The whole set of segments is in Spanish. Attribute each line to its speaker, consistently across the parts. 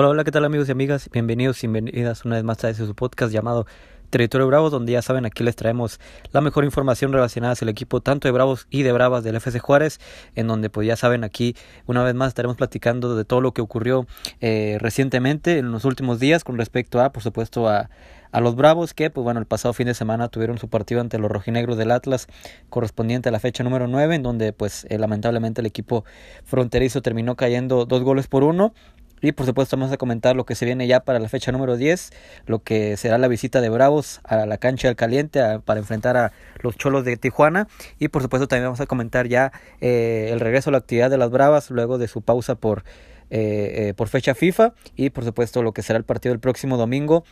Speaker 1: Hola, hola, ¿qué tal amigos y amigas? Bienvenidos y bienvenidas una vez más a este su podcast llamado Territorio Bravos, donde ya saben, aquí les traemos la mejor información relacionada al equipo tanto de Bravos y de Bravas del FC Juárez, en donde pues ya saben, aquí una vez más estaremos platicando de todo lo que ocurrió eh, recientemente en los últimos días con respecto a, por supuesto, a, los Bravos que, pues bueno, el pasado fin de semana tuvieron su partido ante los rojinegros del Atlas correspondiente a la fecha número 9, en donde pues eh, lamentablemente el equipo fronterizo terminó cayendo dos goles por uno y por supuesto vamos a comentar lo que se viene ya para la fecha número 10, lo que será la visita de Bravos a la cancha del Caliente para enfrentar a los Cholos de Tijuana. Y por supuesto también vamos a comentar ya eh, el regreso a la actividad de las Bravas luego de su pausa por, eh, eh, por fecha FIFA. Y por supuesto lo que será el partido del próximo domingo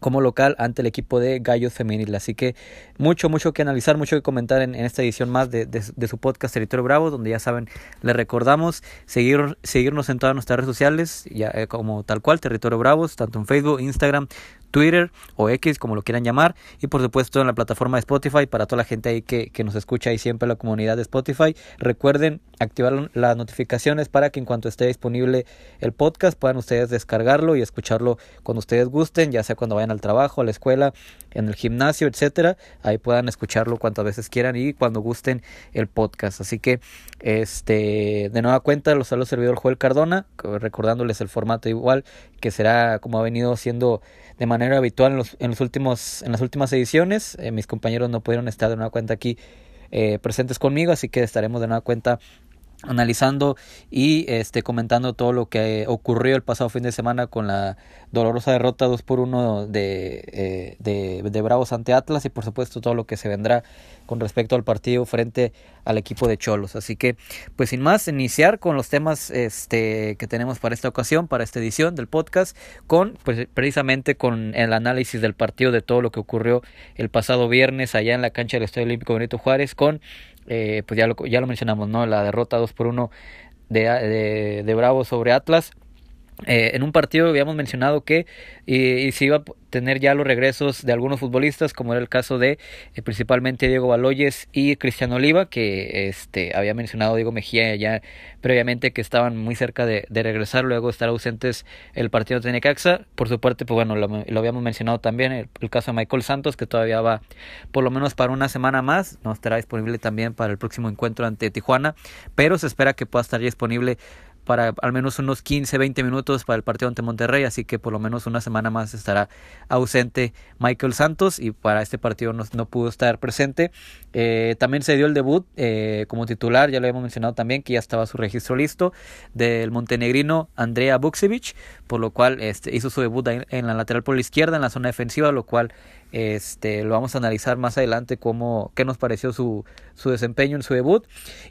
Speaker 1: como local ante el equipo de Gallos Femenil. Así que mucho, mucho que analizar, mucho que comentar en, esta edición más de, de, su podcast Territorio Bravo, donde ya saben, les recordamos seguir, seguirnos en todas nuestras redes sociales, ya eh, como tal cual, Territorio Bravos, tanto en Facebook, Instagram, Twitter o X, como lo quieran llamar, y por supuesto en la plataforma de Spotify para toda la gente ahí que, que nos escucha ahí siempre la comunidad de Spotify. Recuerden activar las notificaciones para que en cuanto esté disponible el podcast puedan ustedes descargarlo y escucharlo cuando ustedes gusten, ya sea cuando vayan al trabajo, a la escuela, en el gimnasio, etcétera, ahí puedan escucharlo cuantas veces quieran y cuando gusten el podcast. Así que este de nueva cuenta los saludos servidor Joel Cardona, recordándoles el formato igual que será como ha venido siendo de manera habitual en, los, en, los últimos, en las últimas ediciones. Eh, mis compañeros no pudieron estar de nueva cuenta aquí eh, presentes conmigo, así que estaremos de nueva cuenta analizando y este comentando todo lo que ocurrió el pasado fin de semana con la dolorosa derrota 2 por 1 de, eh, de, de, Bravos ante Atlas y por supuesto todo lo que se vendrá con respecto al partido frente al equipo de Cholos. Así que pues sin más iniciar con los temas este, que tenemos para esta ocasión, para esta edición del podcast, con pues precisamente con el análisis del partido de todo lo que ocurrió el pasado viernes allá en la cancha del Estadio Olímpico Benito Juárez con eh, pues ya lo, ya lo mencionamos, ¿no? La derrota 2 por 1 de, de, de Bravo sobre Atlas. Eh, en un partido habíamos mencionado que y, se iba a tener ya los regresos de algunos futbolistas, como era el caso de eh, principalmente Diego Baloyes y Cristiano Oliva, que este había mencionado Diego Mejía ya previamente que estaban muy cerca de, regresar, luego estar ausentes el partido de Necaxa. Por su parte, pues bueno, lo, habíamos mencionado también, el, caso de Michael Santos, que todavía va por lo menos para una semana más, no estará disponible también para el próximo encuentro ante Tijuana, pero se espera que pueda estar disponible para al menos unos 15, 20 minutos para el partido ante Monterrey, así que por lo menos una semana más estará ausente Michael Santos y para este partido no, pudo estar presente. Eh, también se dio el debut eh, como titular, ya lo habíamos mencionado también, que ya estaba su registro listo, del montenegrino Andrea Buksevich, por lo cual este, hizo su debut en la lateral por la izquierda, en la zona defensiva, lo cual este, lo vamos a analizar más adelante cómo, qué nos pareció su, su desempeño en su debut.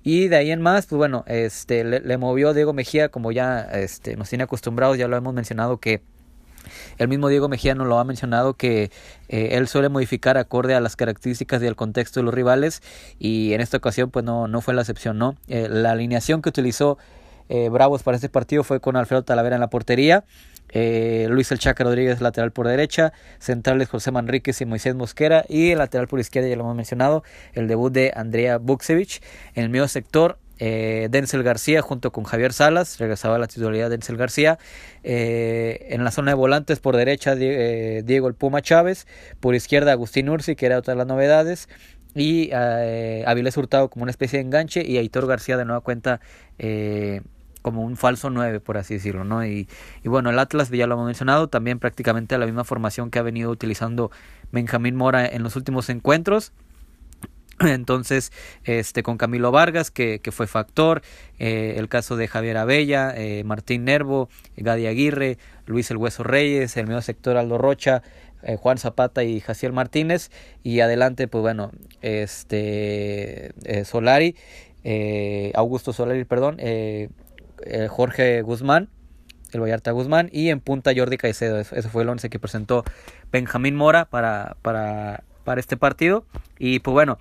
Speaker 1: Y de ahí en más, pues bueno, este, le, le movió Diego Mejía, como ya este, nos tiene acostumbrados, ya lo hemos mencionado que el mismo Diego Mejía nos lo ha mencionado que eh, él suele modificar acorde a las características y al contexto de los rivales y en esta ocasión pues no, no fue la excepción, ¿no? Eh, la alineación que utilizó eh, Bravos para este partido fue con Alfredo Talavera en la portería, eh, Luis El Chaca Rodríguez lateral por derecha, centrales José Manríquez y Moisés Mosquera y el lateral por izquierda ya lo hemos mencionado, el debut de Andrea Buksevich. En el medio sector eh, Denzel García junto con Javier Salas, regresaba a la titularidad Denzel García. Eh, en la zona de volantes por derecha Diego El Puma Chávez, por izquierda Agustín Ursi, que era otra de las novedades. Y eh, Avilés Hurtado como una especie de enganche y Aitor García de nueva cuenta como un falso 9, por así decirlo, ¿no? Y, bueno, el Atlas, ya lo hemos mencionado, también prácticamente la misma formación que ha venido utilizando Benjamín Mora en los últimos encuentros. Entonces, este con Camilo Vargas, que, que fue factor, eh, el caso de Javier Abella, eh, Martín Nervo, Gadi Aguirre, Luis El Hueso Reyes, el medio sector Aldo Rocha, eh, Juan Zapata y Jaciel Martínez, y adelante, pues bueno, este Solari, Augusto Solari, perdón, eh, Jorge Guzmán, el Vallarta Guzmán, y en punta Jordi Caicedo. Eso, fue el once que presentó Benjamín Mora para, para, para este partido. Y pues bueno,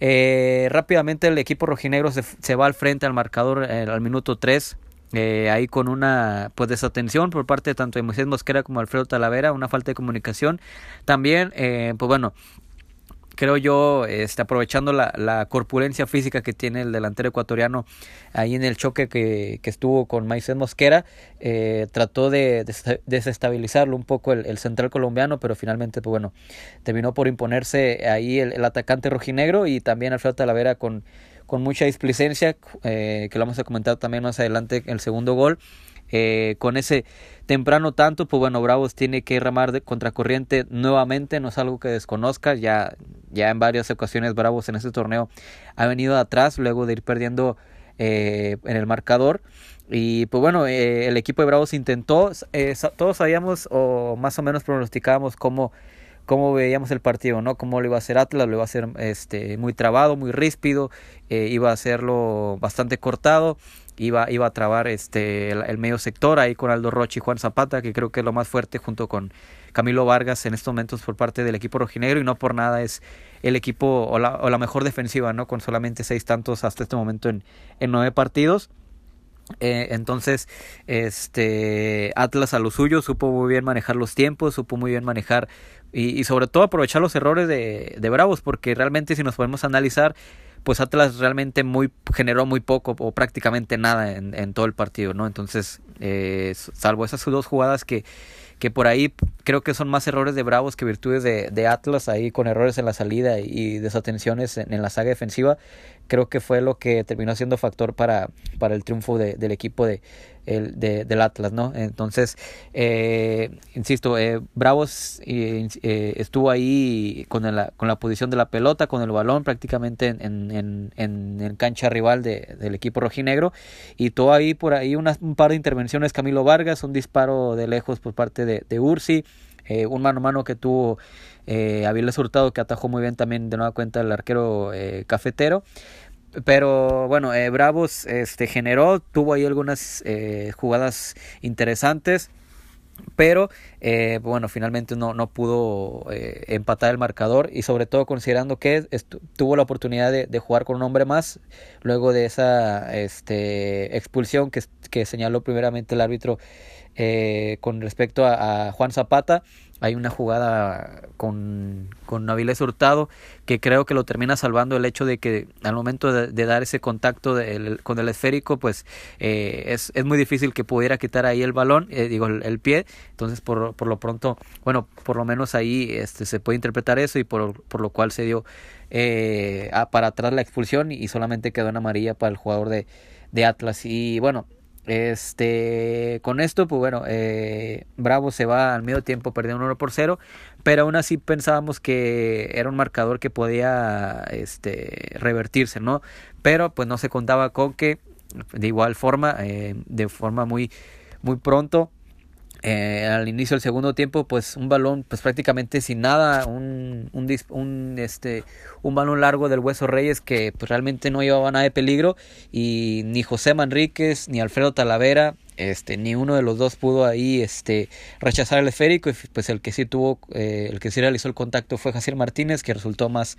Speaker 1: eh, rápidamente el equipo rojinegro se, se, va al frente al marcador eh, al minuto 3. Eh, ahí con una pues desatención por parte tanto de Moisés Mosquera como Alfredo Talavera, una falta de comunicación. También, pues bueno, creo yo, este, aprovechando la, la, corpulencia física que tiene el delantero ecuatoriano ahí en el choque que, que estuvo con Maicen Mosquera, eh, trató de, desestabilizarlo un poco el, central colombiano, pero finalmente, pues bueno, terminó por imponerse ahí el, atacante rojinegro y también Alfredo Talavera con, con mucha displicencia, eh, que lo vamos a comentar también más adelante, el segundo gol. Eh, con ese temprano tanto, pues bueno, Bravos tiene que remar de contracorriente nuevamente, no es algo que desconozca, ya, ya en varias ocasiones Bravos en este torneo ha venido atrás luego de ir perdiendo eh, en el marcador. Y pues bueno, eh, el equipo de Bravos intentó, todos sabíamos o más o menos pronosticábamos cómo, cómo veíamos el partido, ¿no? Cómo lo iba a hacer Atlas, lo iba a hacer este, muy trabado, muy ríspido, iba a hacerlo bastante cortado iba, iba a trabar este, el, medio sector ahí con Aldo Roche y Juan Zapata, que creo que es lo más fuerte junto con Camilo Vargas en estos momentos por parte del equipo rojinegro y no por nada es el equipo o la, mejor defensiva, ¿no? Con solamente seis tantos hasta este momento en, en nueve partidos. Eh, entonces, este Atlas a lo suyo supo muy bien manejar los tiempos, supo muy bien manejar y, y sobre todo aprovechar los errores de, de Bravos, porque realmente si nos podemos analizar, pues Atlas realmente muy generó muy poco o prácticamente nada en, todo el partido, ¿no? Entonces, eh, salvo esas dos jugadas que, que por ahí creo que son más errores de Bravos que virtudes de, de Atlas, ahí con errores en la salida y desatenciones en, la saga defensiva, creo que fue lo que terminó siendo factor para, para el triunfo de, del equipo de, el, de, del Atlas, ¿no? Entonces, eh, insisto, eh, Bravos eh, eh, estuvo ahí con la, con la posición de la pelota, con el balón prácticamente en, en, en, en cancha rival de, del equipo rojinegro y todo ahí por ahí una, un par de intervenciones Camilo Vargas, un disparo de lejos por parte de, de Ursi, eh, un mano a mano que tuvo eh, Aviles Hurtado que atajó muy bien también de nueva cuenta el arquero eh, cafetero pero bueno, eh, Bravos este, generó, tuvo ahí algunas eh, jugadas interesantes. Pero eh, bueno, finalmente no, no pudo eh, empatar el marcador y sobre todo considerando que tuvo la oportunidad de, jugar con un hombre más luego de esa este, expulsión que, que señaló primeramente el árbitro eh, con respecto a, Juan Zapata hay una jugada con, con Avilés Hurtado que creo que lo termina salvando el hecho de que al momento de, dar ese contacto de, con el esférico, pues eh, es, es, muy difícil que pudiera quitar ahí el balón, eh, digo, el, pie. Entonces, por, por lo pronto, bueno, por lo menos ahí este, se puede interpretar eso y por, por lo cual se dio eh, para atrás la expulsión y solamente quedó en amarilla para el jugador de, de Atlas. Y bueno, este, con esto, pues bueno, eh, Bravo se va al medio tiempo perdiendo 1 por 0, pero aún así pensábamos que era un marcador que podía este, revertirse, ¿no? Pero pues no se contaba con que de igual forma, eh, de forma muy, muy pronto, eh, al inicio del segundo tiempo, pues un balón, pues prácticamente sin nada, un, un, un, este, un balón largo del Hueso Reyes que pues realmente no llevaba nada de peligro y ni José Manríquez ni Alfredo Talavera, este, ni uno de los dos pudo ahí este, rechazar el esférico y pues el que sí tuvo, eh, el que sí realizó el contacto fue Jaciel Martínez que resultó más,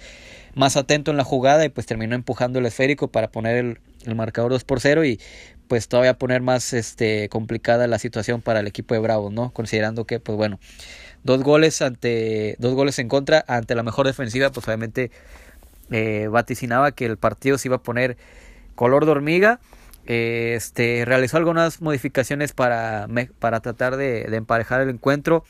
Speaker 1: más atento en la jugada y pues terminó empujando el esférico para poner el, el marcador 2 por 0 y pues todavía poner más este complicada la situación para el equipo de Bravos, ¿no? Considerando que pues bueno, dos goles ante dos goles en contra ante la mejor defensiva, pues obviamente eh, vaticinaba que el partido se iba a poner color de hormiga. Eh, este realizó algunas modificaciones para, para tratar de, de emparejar el encuentro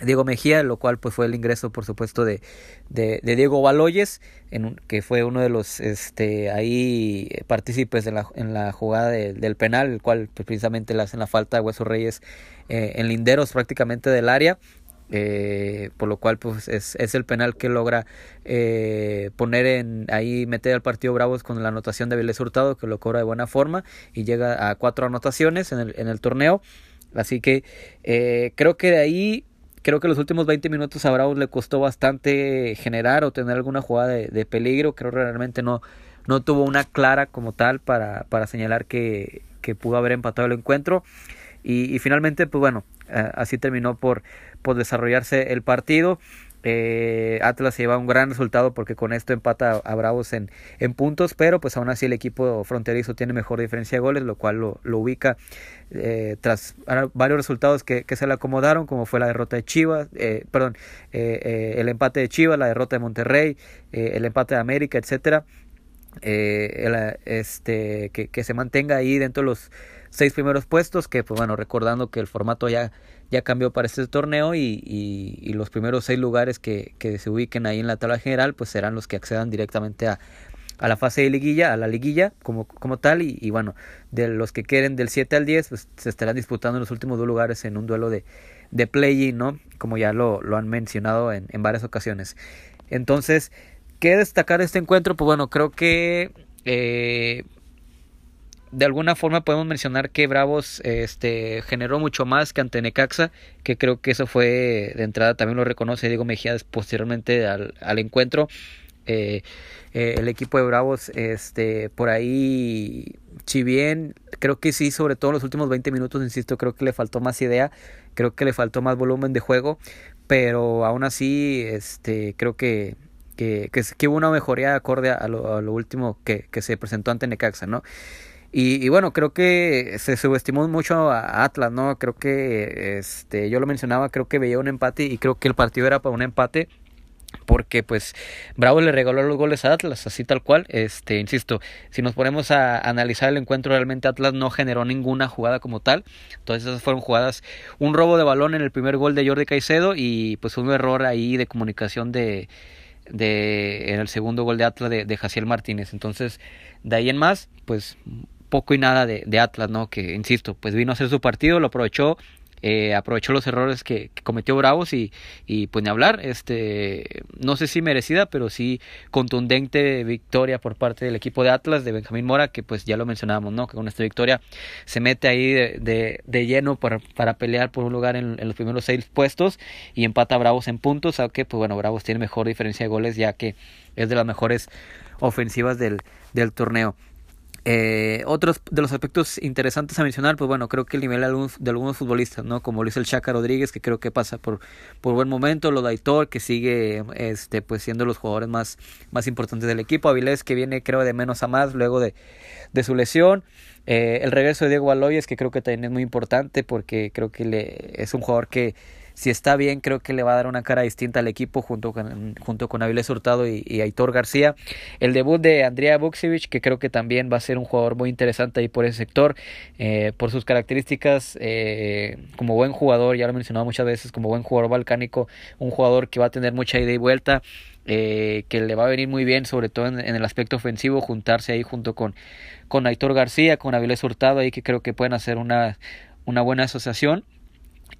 Speaker 1: Diego Mejía, lo cual pues fue el ingreso por supuesto de, de, de Diego Baloyes, en un, que fue uno de los este ahí partícipes en la, en la jugada de, del penal, el cual pues, precisamente le hacen la falta a Hueso Reyes eh, en linderos prácticamente del área. Eh, por lo cual pues es, es el penal que logra eh, poner en ahí meter al partido Bravos con la anotación de Vélez Hurtado que lo cobra de buena forma y llega a cuatro anotaciones en el, en el torneo así que creo que de ahí creo que los últimos 20 minutos a Bravos le costó bastante generar o tener alguna jugada de, de peligro. Creo que realmente no, no tuvo una clara como tal para, para señalar que, que pudo haber empatado el encuentro. Y, y finalmente, pues bueno, eh, así terminó por, por desarrollarse el partido. Eh, Atlas lleva un gran resultado porque con esto empata a, Bravos en, puntos, pero pues aún así el equipo fronterizo tiene mejor diferencia de goles, lo cual lo, ubica eh, tras varios resultados que, se le acomodaron, como fue la derrota de Chivas, eh, perdón, eh, el empate de Chivas, la derrota de Monterrey, el empate de América, etcétera. este que, que se mantenga ahí dentro de los seis primeros puestos, que pues bueno, recordando que el formato ya ya cambió para este torneo y, y, los primeros seis lugares que, que, se ubiquen ahí en la tabla general pues serán los que accedan directamente a, a la fase de liguilla, a la liguilla como, como tal y, y, bueno, de los que queden del 7 al 10 pues se estarán disputando los últimos dos lugares en un duelo de, de play-in, ¿no? Como ya lo, lo han mencionado en, en varias ocasiones. Entonces, ¿qué destacar de este encuentro? Pues bueno, creo que eh, de alguna forma podemos mencionar que Bravos este, generó mucho más que ante Necaxa, que creo que eso fue de entrada, también lo reconoce Diego Mejía posteriormente al, al encuentro. Eh, eh, el equipo de Bravos, este, por ahí, si bien creo que sí, sobre todo en los últimos 20 minutos, insisto, creo que le faltó más idea, creo que le faltó más volumen de juego, pero aún así, este, creo que que, que, hubo una mejoría acorde a lo, último que, que se presentó ante Necaxa, ¿no? Y, bueno, creo que se subestimó mucho a Atlas, ¿no? Creo que, este, yo lo mencionaba, creo que veía un empate y creo que el partido era para un empate porque pues Bravo le regaló los goles a Atlas, así tal cual, este, insisto, si nos ponemos a analizar el encuentro, realmente Atlas no generó ninguna jugada como tal, todas esas fueron jugadas, un robo de balón en el primer gol de Jordi Caicedo y pues un error ahí de comunicación de, de en el segundo gol de Atlas de, de Jaciel Martínez, entonces de ahí en más, pues poco y nada de, de, Atlas, ¿no? Que, insisto, pues vino a hacer su partido, lo aprovechó, eh, aprovechó los errores que, cometió Bravos y, y pues ni hablar, este, no sé si merecida, pero sí contundente victoria por parte del equipo de Atlas, de Benjamín Mora, que pues ya lo mencionábamos, ¿no? Que con esta victoria se mete ahí de, de, lleno para, para, pelear por un lugar en, en, los primeros seis puestos y empata a Bravos en puntos, aunque pues bueno, Bravos tiene mejor diferencia de goles ya que es de las mejores ofensivas del, del torneo. Eh, otros de los aspectos interesantes a mencionar, pues bueno, creo que el nivel de algunos, de algunos futbolistas, ¿no? Como lo hizo el Chaca Rodríguez, que creo que pasa por, por buen momento, lo de Aitor, que sigue este, pues siendo los jugadores más, más importantes del equipo, Avilés, que viene creo de menos a más luego de, de su lesión, eh, el regreso de Diego Aloyes, que creo que también es muy importante, porque creo que le, es un jugador que si está bien, creo que le va a dar una cara distinta al equipo junto con, junto con Avilés Hurtado y, Aitor García. El debut de Andrea Buksevich, que creo que también va a ser un jugador muy interesante ahí por ese sector, eh, por sus características eh, como buen jugador, ya lo he mencionado muchas veces, como buen jugador balcánico, un jugador que va a tener mucha ida y vuelta. Eh, que le va a venir muy bien, sobre todo en, el aspecto ofensivo, juntarse ahí junto con, con Aitor García, con Avilés Hurtado, ahí que creo que pueden hacer una, una buena asociación.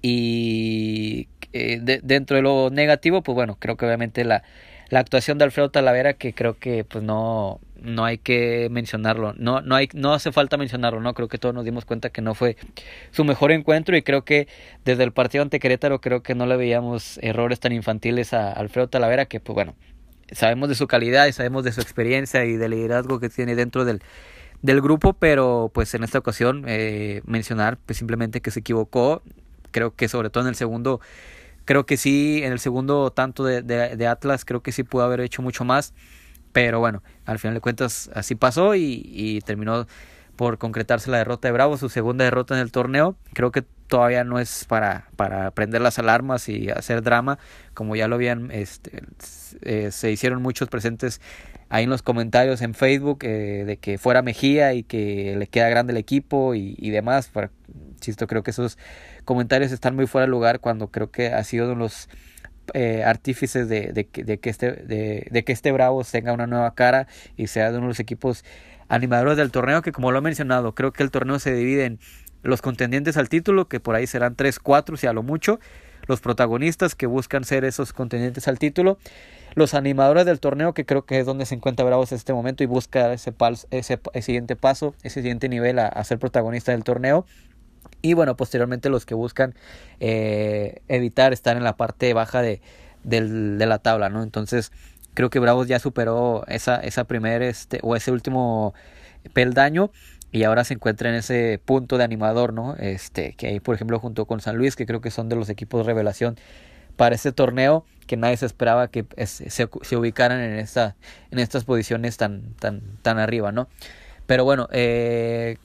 Speaker 1: Y eh, dentro de lo negativo, pues bueno, creo que obviamente la, la actuación de Alfredo Talavera, que creo que pues no, no hay que mencionarlo, no, no, hay, no hace falta mencionarlo, ¿no? Creo que todos nos dimos cuenta que no fue su mejor encuentro y creo que desde el partido ante Querétaro creo que no le veíamos errores tan infantiles a Alfredo Talavera, que pues bueno, sabemos de su calidad y sabemos de su experiencia y del liderazgo que tiene dentro del, del grupo, pero pues en esta ocasión eh, mencionar pues simplemente que se equivocó, creo que sobre todo en el segundo, creo que sí, en el segundo tanto de, de, Atlas, creo que sí pudo haber hecho mucho más, pero bueno, al final de cuentas así pasó y, terminó por concretarse la derrota de Bravo, su segunda derrota en el torneo. Creo que todavía no es para, para prender las alarmas y hacer drama, como ya lo habían, este, eh, se hicieron muchos presentes ahí en los comentarios en Facebook eh, de que fuera Mejía y que le queda grande el equipo y, y demás. Para, insisto, creo que esos comentarios están muy fuera de lugar cuando creo que ha sido de los eh, artífices de, que este, de, que este Bravo tenga una nueva cara y sea de uno de los equipos animadores del torneo, que como lo he mencionado, creo que el torneo se divide en los contendientes al título, que por ahí serán 3, 4, si a lo mucho, los protagonistas que buscan ser esos contendientes al título, los animadores del torneo, que creo que es donde se encuentra Bravos en este momento y busca ese, ese, siguiente paso, ese siguiente nivel a, ser protagonista del torneo. Y bueno, posteriormente los que buscan eh, evitar estar en la parte baja de, de la tabla, ¿no? Entonces, creo que Bravos ya superó esa, esa primer este, o ese último peldaño y ahora se encuentra en ese punto de animador, ¿no? Este, que ahí, por ejemplo, junto con San Luis, que creo que son de los equipos de revelación para este torneo, que nadie se esperaba que se, se, ubicaran en, esta, en estas posiciones tan, tan, tan arriba, ¿no? Pero bueno, eh,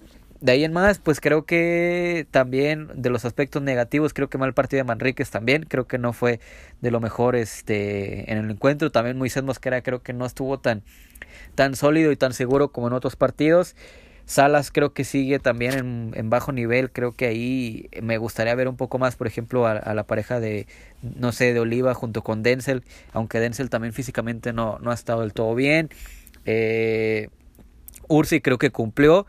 Speaker 1: de ahí en más, pues creo que también de los aspectos negativos, creo que mal partido de Manríquez también, creo que no fue de lo mejor este en el encuentro, también Moisés Mosquera creo que no estuvo tan tan sólido y tan seguro como en otros partidos. Salas creo que sigue también en, bajo nivel, creo que ahí me gustaría ver un poco más, por ejemplo, a, la pareja de, no sé, de Oliva junto con Denzel, aunque Denzel también físicamente no, no ha estado del todo bien. Eh, Ursi creo que cumplió,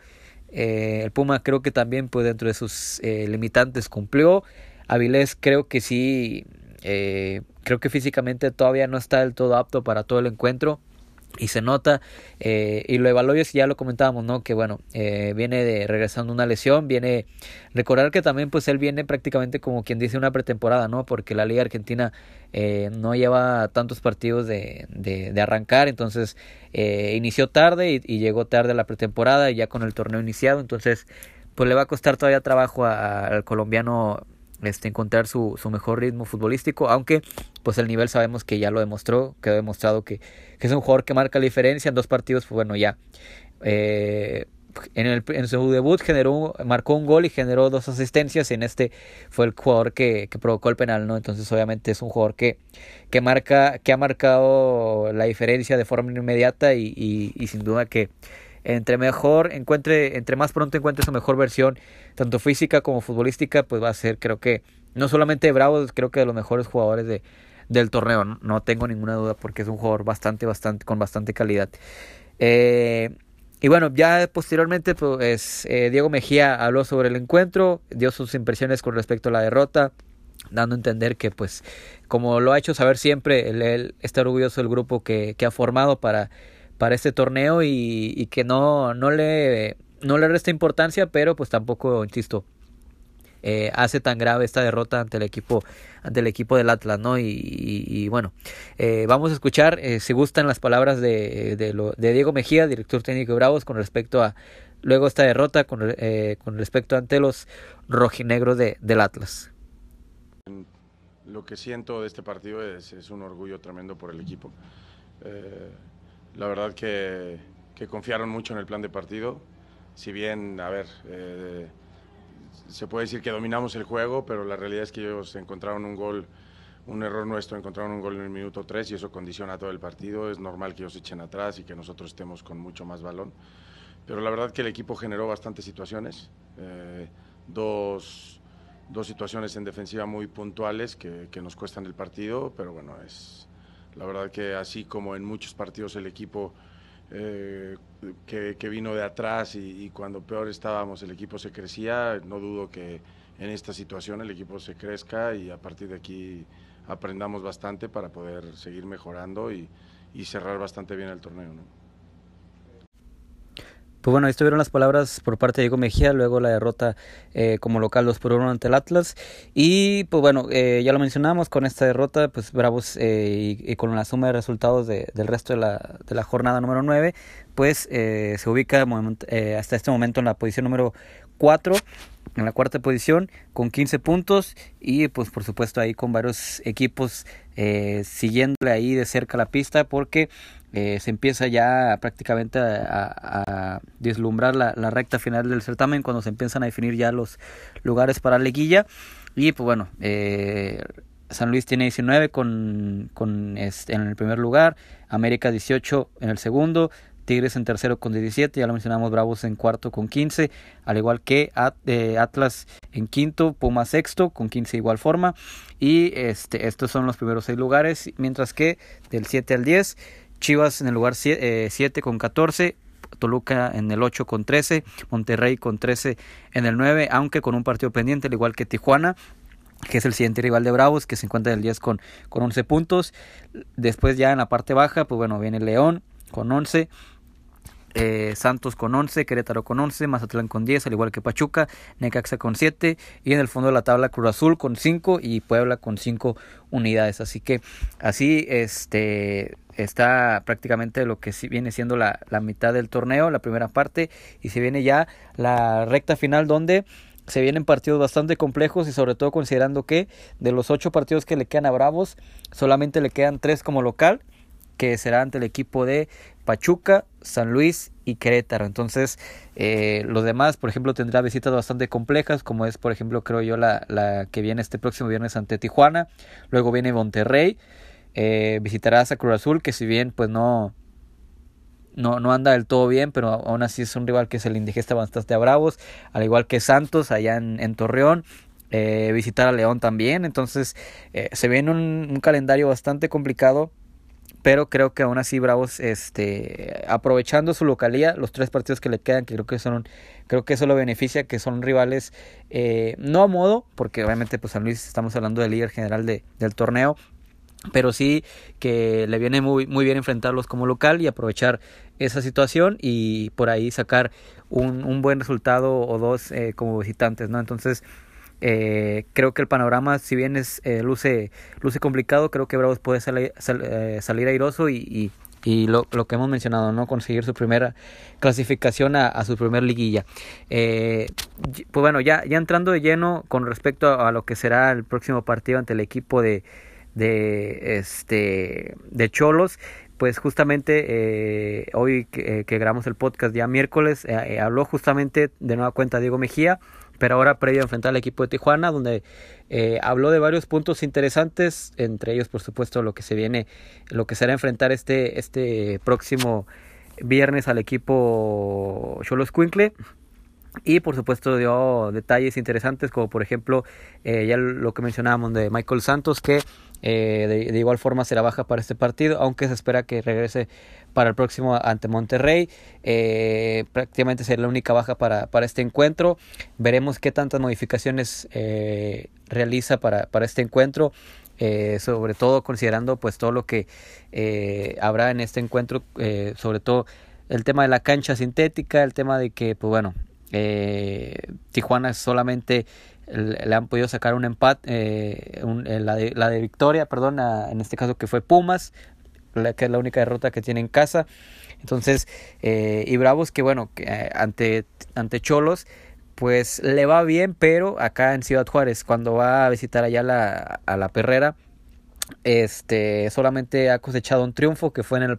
Speaker 1: eh, el Puma creo que también pues dentro de sus eh, limitantes cumplió, Avilés creo que sí, eh, creo que físicamente todavía no está del todo apto para todo el encuentro y se nota eh, y lo evaluó si ya lo comentábamos no que bueno eh, viene de regresando una lesión viene recordar que también pues él viene prácticamente como quien dice una pretemporada no porque la liga argentina eh, no lleva tantos partidos de, de, arrancar entonces inició tarde y, llegó tarde a la pretemporada y ya con el torneo iniciado entonces pues le va a costar todavía trabajo al colombiano este, encontrar su, mejor ritmo futbolístico, aunque pues el nivel sabemos que ya lo demostró, quedó demostrado que, es un jugador que marca la diferencia en dos partidos, pues bueno, ya. Eh, en, su debut generó, marcó un gol y generó dos asistencias. Y en este fue el jugador que, provocó el penal, ¿no? Entonces, obviamente, es un jugador que, marca, que ha marcado la diferencia de forma inmediata y sin duda que entre mejor encuentre, entre más pronto encuentre su mejor versión, tanto física como futbolística, pues va a ser, creo que, no solamente Bravo, creo que de los mejores jugadores de, del torneo, no, tengo ninguna duda, porque es un jugador bastante, bastante, con bastante calidad. Eh, y bueno, ya posteriormente, pues eh, Diego Mejía habló sobre el encuentro, dio sus impresiones con respecto a la derrota, dando a entender que, pues, como lo ha hecho saber siempre, él, está orgulloso del grupo que, que ha formado para para este torneo y, y que no, no, le, no le resta importancia, pero pues tampoco, insisto, eh, hace tan grave esta derrota ante el equipo ante el equipo del Atlas, ¿no? Y, y, bueno, eh, vamos a escuchar, eh, si gustan las palabras de, de, Diego Mejía, director técnico de Bravos, con respecto a luego esta derrota, con, con respecto ante los rojinegros de, del Atlas.
Speaker 2: Lo que siento de este partido es, es un orgullo tremendo por el equipo. La verdad que, confiaron mucho en el plan de partido. Si bien, a ver, eh, se puede decir que dominamos el juego, pero la realidad es que ellos encontraron un gol, un error nuestro, encontraron un gol en el minuto 3 y eso condiciona todo el partido. Es normal que ellos echen atrás y que nosotros estemos con mucho más balón. Pero la verdad que el equipo generó bastantes situaciones. Eh, dos, dos, situaciones en defensiva muy puntuales que, que nos cuestan el partido, pero bueno, es la verdad que así como en muchos partidos el equipo eh, que, vino de atrás y, cuando peor estábamos el equipo se crecía, no dudo que en esta situación el equipo se crezca y a partir de aquí aprendamos bastante para poder seguir mejorando y, cerrar bastante bien el torneo.
Speaker 1: Pues bueno, ahí estuvieron las palabras por parte de Diego Mejía, luego la derrota eh, como local 2 por 1 ante el Atlas. Y pues bueno, eh, ya lo mencionamos, con esta derrota, pues Bravos eh, y, con la suma de resultados de, del resto de la, de la jornada número 9, pues se ubica hasta este momento en la posición número 4 en la cuarta posición con 15 puntos y pues por supuesto ahí con varios equipos eh, siguiéndole ahí de cerca la pista porque eh, se empieza ya prácticamente a, a deslumbrar la, recta final del certamen cuando se empiezan a definir ya los lugares para la liguilla y pues bueno eh, San Luis tiene 19 con, con este, en el primer lugar, América 18 en el segundo, Tigres en tercero con 17, ya lo mencionamos, Bravos en cuarto con 15, al igual que eh, Atlas en quinto, Puma sexto con 15 igual forma. Y este, estos son los primeros seis lugares, mientras que del 7 al 10, Chivas en el lugar 7 eh, con 14, Toluca en el 8 con 13, Monterrey con 13 en el 9, aunque con un partido pendiente, al igual que Tijuana, que es el siguiente rival de Bravos, que se encuentra en el 10 con, con 11 puntos. Después ya en la parte baja, pues bueno, viene León con 11, eh, Santos con 11, Querétaro con 11, Mazatlán con 10, al igual que Pachuca, Necaxa con 7 y en el fondo de la tabla Cruz Azul con 5 y Puebla con 5 unidades. Así que así este está prácticamente lo que viene siendo la, la mitad del torneo, la primera parte y se viene ya la recta final donde se vienen partidos bastante complejos y sobre todo considerando que de los ocho partidos que le quedan a Bravos, solamente le quedan tres como local, que será ante el equipo de Pachuca, San Luis y Querétaro. Entonces, eh, los demás, por ejemplo, tendrá visitas bastante complejas, como es, por ejemplo, creo yo, la, que viene este próximo viernes ante Tijuana. Luego viene Monterrey. Eh, visitará a Cruz Azul, que si bien pues no, no, no anda del todo bien, pero aún así es un rival que se le indigesta bastante a Bravos, al igual que Santos allá en, Torreón. Eh, visitar a León también, entonces eh, se viene un, calendario bastante complicado, pero creo que aún así Bravos, este, aprovechando su localía, los tres partidos que le quedan, que creo que son, creo que eso lo beneficia, que son rivales eh, no a modo, porque obviamente pues San Luis estamos hablando del líder general de, del torneo, pero sí que le viene muy, muy bien enfrentarlos como local y aprovechar esa situación y por ahí sacar un, un buen resultado o dos eh, como visitantes, ¿no? Entonces, eh, creo que el panorama, si bien es eh, luce, luce complicado, creo que Bravos puede salir, salir airoso y, y, y lo, lo, que hemos mencionado, ¿no? Conseguir su primera clasificación a, su primer liguilla. pues bueno, ya, ya entrando de lleno con respecto a, a lo que será el próximo partido ante el equipo de de este de Cholos pues justamente eh, hoy que, que, grabamos el podcast ya miércoles eh, eh, habló justamente de nueva cuenta Diego Mejía pero ahora previo a enfrentar al equipo de Tijuana donde eh, habló de varios puntos interesantes entre ellos por supuesto lo que se viene lo que será enfrentar este este próximo viernes al equipo Cholos Quincle y por supuesto dio detalles interesantes como por ejemplo eh, ya lo que mencionábamos de Michael Santos que eh, de, igual forma será baja para este partido, aunque se espera que regrese para el próximo ante Monterrey. Eh, prácticamente será la única baja para, para este encuentro. Veremos qué tantas modificaciones eh, realiza para, para este encuentro. sobre todo considerando pues todo lo que habrá en este encuentro, sobre todo el tema de la cancha sintética, el tema de que pues bueno, Tijuana es solamente le han podido sacar un empate, eh, eh, la, de, la de victoria, perdón, en este caso que fue Pumas, la, que es la única derrota que tiene en casa. Entonces, eh, y Bravos que bueno, que, ante, ante Cholos, pues le va bien, pero acá en Ciudad Juárez, cuando va a visitar allá la, a la Perrera, este solamente ha cosechado un triunfo que fue en el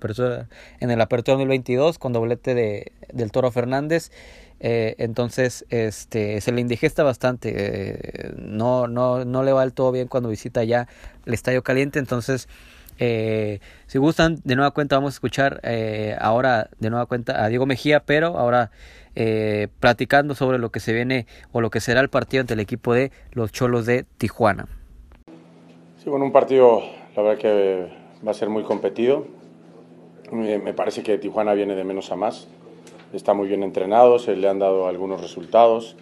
Speaker 1: en el apertura 2022 con doblete de, del Toro Fernández eh, entonces, este, se le indigesta bastante. Eh, no, no, no le va del todo bien cuando visita ya el Estadio Caliente. Entonces, eh, si gustan, de nueva cuenta vamos a escuchar ahora de nueva cuenta a Diego Mejía, pero ahora platicando sobre lo que se viene o lo que será el partido ante el equipo de los Cholos de Tijuana.
Speaker 2: Sí, bueno, un partido, la verdad que va a ser muy competido. Me parece que Tijuana viene de menos a más está muy bien entrenado, se le han dado algunos resultados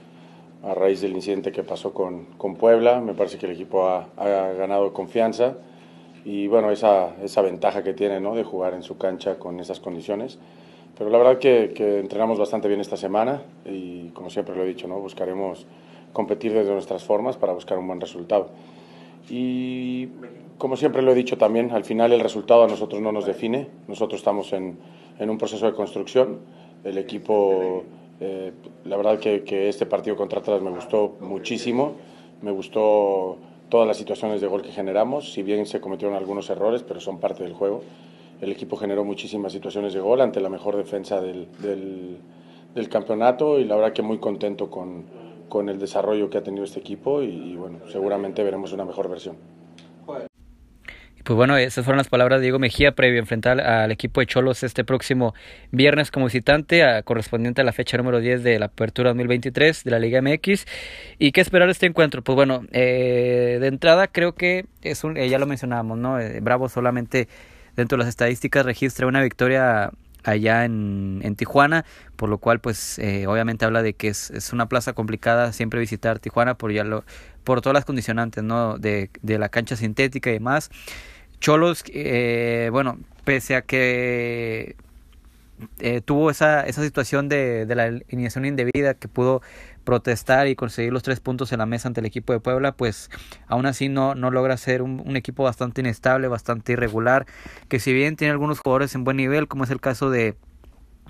Speaker 2: a raíz del incidente que pasó con, con Puebla. Me parece que el equipo ha, ha ganado confianza y bueno, esa, esa ventaja que tiene ¿no? de jugar en su cancha con esas condiciones. Pero la verdad que, que, entrenamos bastante bien esta semana y como siempre lo he dicho, ¿no? buscaremos competir desde nuestras formas para buscar un buen resultado. Y como siempre lo he dicho también, al final el resultado a nosotros no nos define, nosotros estamos en, en un proceso de construcción el equipo, eh, la verdad que, este partido contra Atlas me gustó muchísimo, me gustó todas las situaciones de gol que generamos, si bien se cometieron algunos errores, pero son parte del juego. El equipo generó muchísimas situaciones de gol ante la mejor defensa del, del, del campeonato y la verdad que muy contento con, con el desarrollo que ha tenido este equipo y, y bueno, seguramente veremos una mejor versión.
Speaker 1: Pues bueno, esas fueron las palabras de Diego Mejía previo a enfrentar al equipo de Cholos este próximo viernes como visitante, a, correspondiente a la fecha número 10 de la apertura 2023 de la Liga MX. ¿Y qué esperar de este encuentro? Pues bueno, eh, de entrada creo que es un, eh, ya lo mencionábamos, ¿no? Eh, Bravo solamente dentro de las estadísticas registra una victoria allá en, en, Tijuana, por lo cual pues eh, obviamente habla de que es, es, una plaza complicada siempre visitar Tijuana por ya lo, por todas las condicionantes ¿no? de, de la cancha sintética y demás. Cholos, eh, bueno, pese a que eh, tuvo esa, esa situación de, de la iniciación indebida que pudo protestar y conseguir los tres puntos en la mesa ante el equipo de Puebla, pues aún así no, no logra ser un, equipo bastante inestable, bastante irregular, que si bien tiene algunos jugadores en buen nivel, como es el caso de,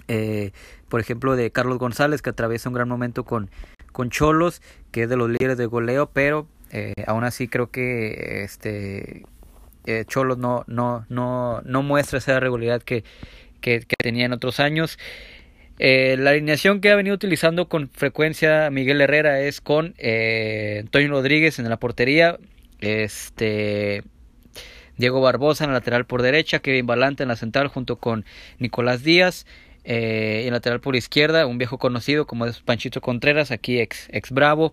Speaker 1: eh, por ejemplo, de Carlos González, que atraviesa un gran momento con, con Cholos, que es de los líderes de goleo, pero eh, aún así creo que este eh, Cholos no, no, no, no muestra esa regularidad que, que, tenía en otros años. Eh, la alineación que ha venido utilizando con frecuencia Miguel Herrera es con eh, Antonio Rodríguez en la portería, este Diego Barbosa en la lateral por derecha, Kevin Balante en la central junto con Nicolás Díaz. Eh, en lateral por izquierda, un viejo conocido como es Panchito Contreras, aquí ex, ex Bravo.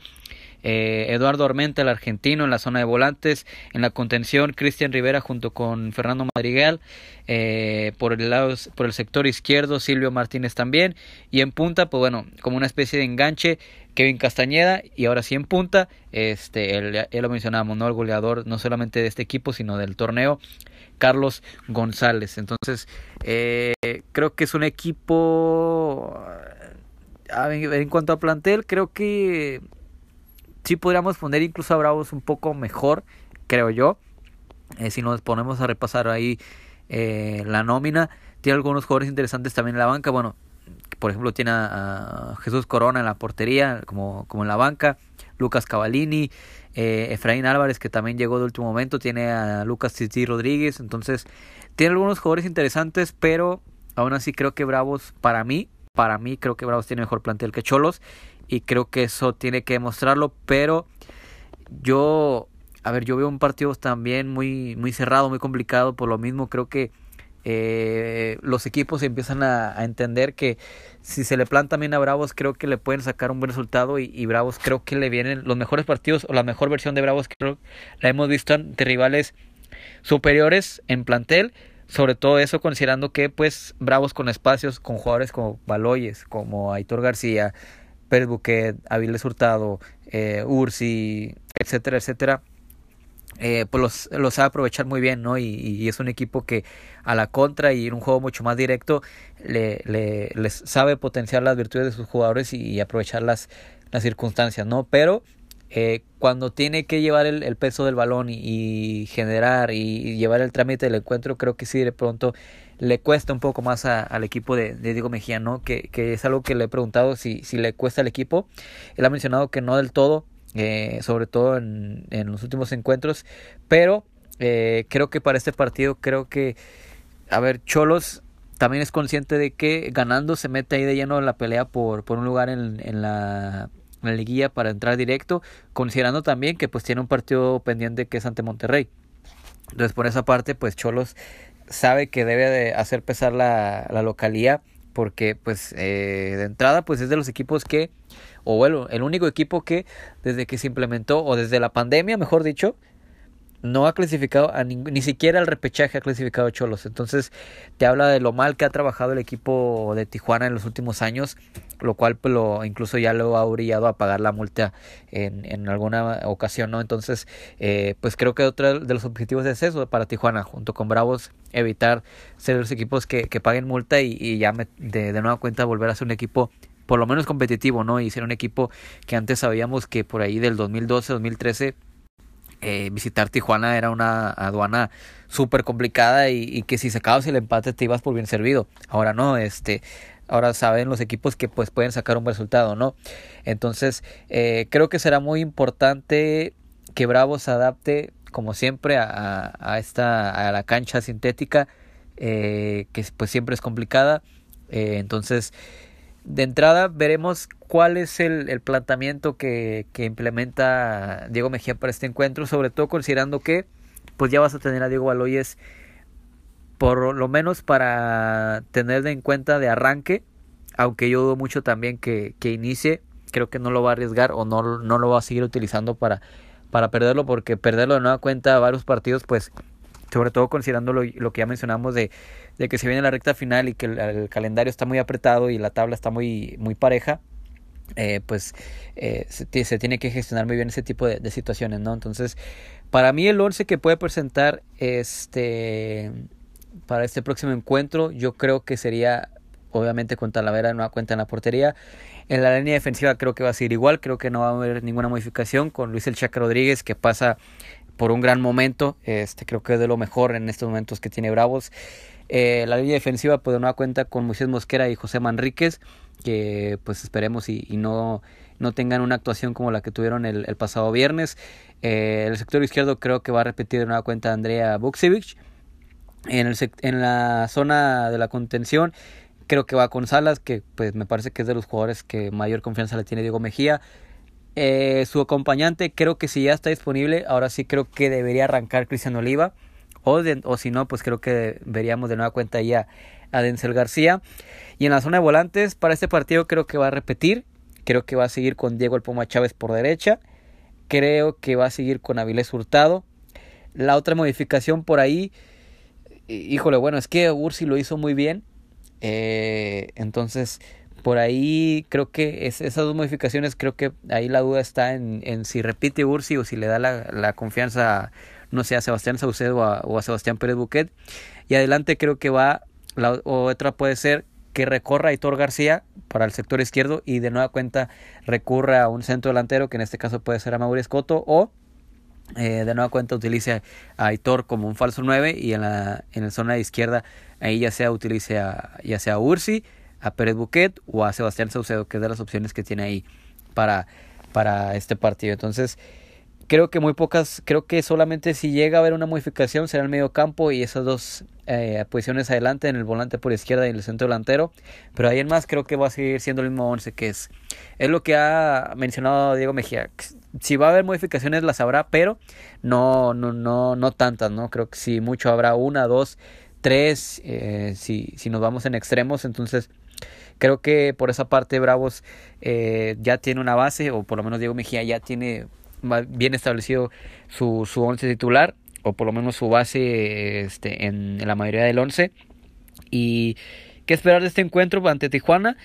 Speaker 1: Eh, Eduardo Armenta, el argentino, en la zona de volantes. En la contención, Cristian Rivera junto con Fernando Madrigal. Eh, por, el lado, por el sector izquierdo, Silvio Martínez también. Y en punta, pues bueno, como una especie de enganche, Kevin Castañeda. Y ahora sí en punta, este, el, ya lo mencionamos, ¿no? El goleador no solamente de este equipo, sino del torneo. Carlos González. Entonces, eh, creo que es un equipo. En cuanto a plantel, creo que sí podríamos poner incluso a Bravos un poco mejor, creo yo. Eh, si nos ponemos a repasar ahí eh, la nómina, tiene algunos jugadores interesantes también en la banca. Bueno, por ejemplo, tiene a, Jesús Corona en la portería, como, como en la banca. Lucas Cavallini, eh, Efraín Álvarez, que también llegó de último momento. Tiene a Lucas Titi Rodríguez. Entonces, tiene algunos jugadores interesantes, pero aún así creo que Bravos, para mí, para mí, creo que Bravos tiene mejor plantel que Cholos y creo que eso tiene que demostrarlo, pero yo, a ver, yo veo un partido también muy, muy cerrado, muy complicado, por lo mismo creo que eh, los equipos empiezan a, entender que si se le planta bien a Bravos, creo que le pueden sacar un buen resultado y, Bravos creo que le vienen los mejores partidos o la mejor versión de Bravos creo la hemos visto ante rivales superiores en plantel, sobre todo eso considerando que pues Bravos con espacios, con jugadores como Baloyes, como Aitor García, Pérez Buquet, Hurtado, eh, Ursi, etcétera, etcétera, eh, pues los, los sabe aprovechar muy bien, ¿no? Y, es un equipo que a la contra y en un juego mucho más directo le, le les sabe potenciar las virtudes de sus jugadores y, aprovechar las, las circunstancias, ¿no? Pero eh, cuando tiene que llevar el, peso del balón y, generar y, llevar el trámite del encuentro, creo que sí de pronto le cuesta un poco más al equipo de, Diego Mejía, ¿no? Que, que, es algo que le he preguntado si, si le cuesta al equipo. Él ha mencionado que no del todo, eh, sobre todo en, en, los últimos encuentros, pero eh, creo que para este partido, creo que, a ver, Cholos también es consciente de que ganando se mete ahí de lleno en la pelea por, por un lugar en, la en la liguilla para entrar directo, considerando también que pues tiene un partido pendiente que es ante Monterrey. Entonces por esa parte pues Cholos sabe que debe de hacer pesar la, la localía porque pues eh, de entrada pues es de los equipos que o bueno el único equipo que desde que se implementó o desde la pandemia mejor dicho no ha clasificado a ni siquiera el repechaje ha clasificado a Cholos. Entonces te habla de lo mal que ha trabajado el equipo de Tijuana en los últimos años, lo cual pues, lo, incluso ya lo ha orillado a pagar la multa en, en alguna ocasión, ¿no? Entonces, eh, pues creo que otro de los objetivos es eso para Tijuana, junto con Bravos, evitar ser los equipos que, que paguen multa y, y ya de, de nueva cuenta volver a ser un equipo por lo menos competitivo, ¿no? Y ser un equipo que antes sabíamos que por ahí del 2012, 2013 eh, visitar Tijuana era una aduana súper complicada y, que si sacabas el empate te ibas por bien servido. Ahora no, este, ahora saben los equipos que pues pueden sacar un resultado, ¿no? Entonces, eh, creo que será muy importante que Bravo se adapte, como siempre, a, esta, a la cancha sintética, eh, que pues siempre es complicada. entonces, de entrada veremos cuál es el, el planteamiento que, que, implementa Diego Mejía para este encuentro, sobre todo considerando que pues ya vas a tener a Diego Baloyes por lo menos para tener en cuenta de arranque, aunque yo dudo mucho también que, que inicie, creo que no lo va a arriesgar o no, no lo va a seguir utilizando para, para perderlo, porque perderlo de nueva cuenta varios partidos pues sobre todo considerando lo, lo, que ya mencionamos de, de, que se viene la recta final y que el, calendario está muy apretado y la tabla está muy, muy pareja, eh, pues eh, se, tiene que gestionar muy bien ese tipo de, de, situaciones, ¿no? Entonces, para mí el 11 que puede presentar este para este próximo encuentro, yo creo que sería obviamente con Talavera no cuenta en la portería. En la línea defensiva creo que va a seguir igual, creo que no va a haber ninguna modificación con Luis El Chaca Rodríguez que pasa por un gran momento. Este, creo que es de lo mejor en estos momentos que tiene Bravos. Eh, la línea defensiva pues no cuenta con Moisés Mosquera y José Manríquez, que pues esperemos y, no, no tengan una actuación como la que tuvieron el, pasado viernes. Eh, el sector izquierdo creo que va a repetir de nueva cuenta Andrea Buksevich. En, el, en la zona de la contención creo que va con Salas, que pues me parece que es de los jugadores que mayor confianza le tiene Diego Mejía. Eh, su acompañante creo que si ya está disponible, ahora sí creo que debería arrancar Cristian Oliva. O, si no, pues creo que veríamos de nueva cuenta ya a Denzel García. Y en la zona de volantes, para este partido creo que va a repetir. Creo que va a seguir con Diego El Poma Chávez por derecha. Creo que va a seguir con Avilés Hurtado. La otra modificación por ahí, híjole, bueno, es que Ursi lo hizo muy bien. Eh, entonces, por ahí creo que es, esas dos modificaciones, creo que ahí la duda está en, en si repite Ursi o si le da la, la confianza, no sé, a Sebastián Saucedo o a, a Sebastián Pérez Buquet. Y adelante creo que va, la otra puede ser que recorra a Hitor García para el sector izquierdo y de nueva cuenta recurra a un centro delantero, que en este caso puede ser a Mauricio Escoto, o eh, de nueva cuenta utilice a Hitor como un falso 9 y en la, en la zona de izquierda ahí ya sea utilice a, ya sea a Ursi, a Pérez Buquet o a Sebastián Saucedo, que es de las opciones que tiene ahí para, para este partido. Entonces, creo que muy pocas, creo que solamente si llega a haber una modificación será el medio campo y esas dos eh, posiciones adelante en el volante por izquierda y en el centro delantero, pero ahí en más creo que va a seguir siendo el mismo once que es. Es lo que ha mencionado Diego Mejía. Si va a haber modificaciones las habrá, pero no, no, no, no tantas, ¿no? Creo que si mucho habrá una, dos, tres, eh, si, si nos vamos en extremos, entonces creo que por esa parte Bravos eh, ya tiene una base, o por lo menos Diego Mejía ya tiene bien establecido su, su once titular o por lo menos su base este, en, la mayoría del once y qué esperar de este encuentro ante Tijuana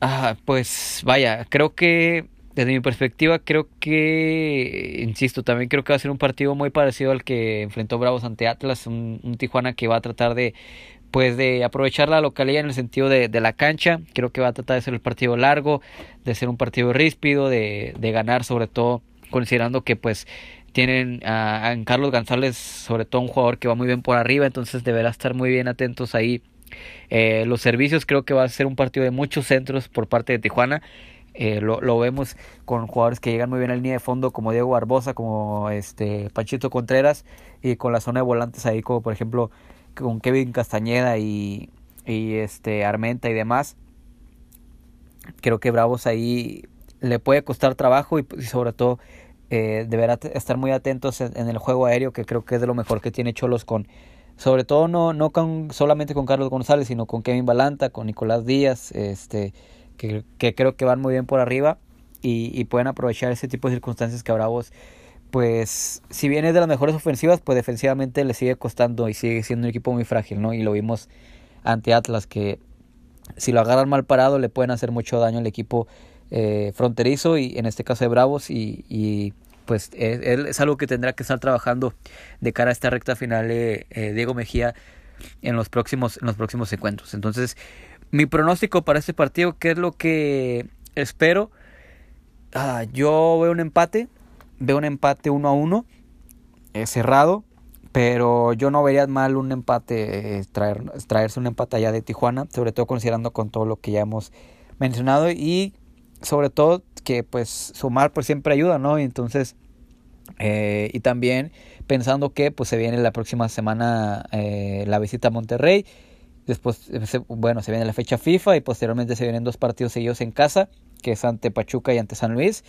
Speaker 1: ah, pues vaya creo que desde mi perspectiva creo que insisto también creo que va a ser un partido muy parecido al que enfrentó Bravos ante Atlas un, un Tijuana que va a tratar de pues de aprovechar la localidad en el sentido de, de, la cancha. Creo que va a tratar de ser el partido largo, de ser un partido ríspido, de, de ganar sobre todo considerando que pues tienen a, Carlos González, sobre todo un jugador que va muy bien por arriba, entonces deberá estar muy bien atentos ahí. Eh, los servicios creo que va a ser un partido de muchos centros por parte de Tijuana. Eh, lo, lo, vemos con jugadores que llegan muy bien al línea de fondo, como Diego Barbosa, como este Panchito Contreras, y con la zona de volantes ahí, como por ejemplo con Kevin Castañeda y, y este Armenta y demás. Creo que Bravos ahí le puede costar trabajo y, sobre todo eh, deberá estar muy atentos en, el juego aéreo que creo que es de lo mejor que tiene Cholos con sobre todo no no con solamente con Carlos González sino con Kevin Balanta con Nicolás Díaz este que, creo que van muy bien por arriba y, y, pueden aprovechar ese tipo de circunstancias que Bravos pues si bien es de las mejores ofensivas pues defensivamente le sigue costando y sigue siendo un equipo muy frágil no y lo vimos ante Atlas que si lo agarran mal parado le pueden hacer mucho daño al equipo eh, fronterizo y en este caso de Bravos y, y pues él es algo que tendrá que estar trabajando de cara a esta recta final eh, eh, Diego Mejía en los próximos en los próximos encuentros. Entonces mi pronóstico para este partido qué es lo que espero ah, yo veo un empate veo un empate uno a uno cerrado pero yo no vería mal un empate traer, traerse un empate allá de Tijuana sobre todo considerando con todo lo que ya hemos mencionado y sobre todo que pues sumar pues siempre ayuda, ¿no? Y entonces, eh, y también pensando que pues se viene la próxima semana eh, la visita a Monterrey, después, bueno, se viene la fecha FIFA y posteriormente se vienen dos partidos seguidos en casa, que es ante Pachuca y ante San Luis.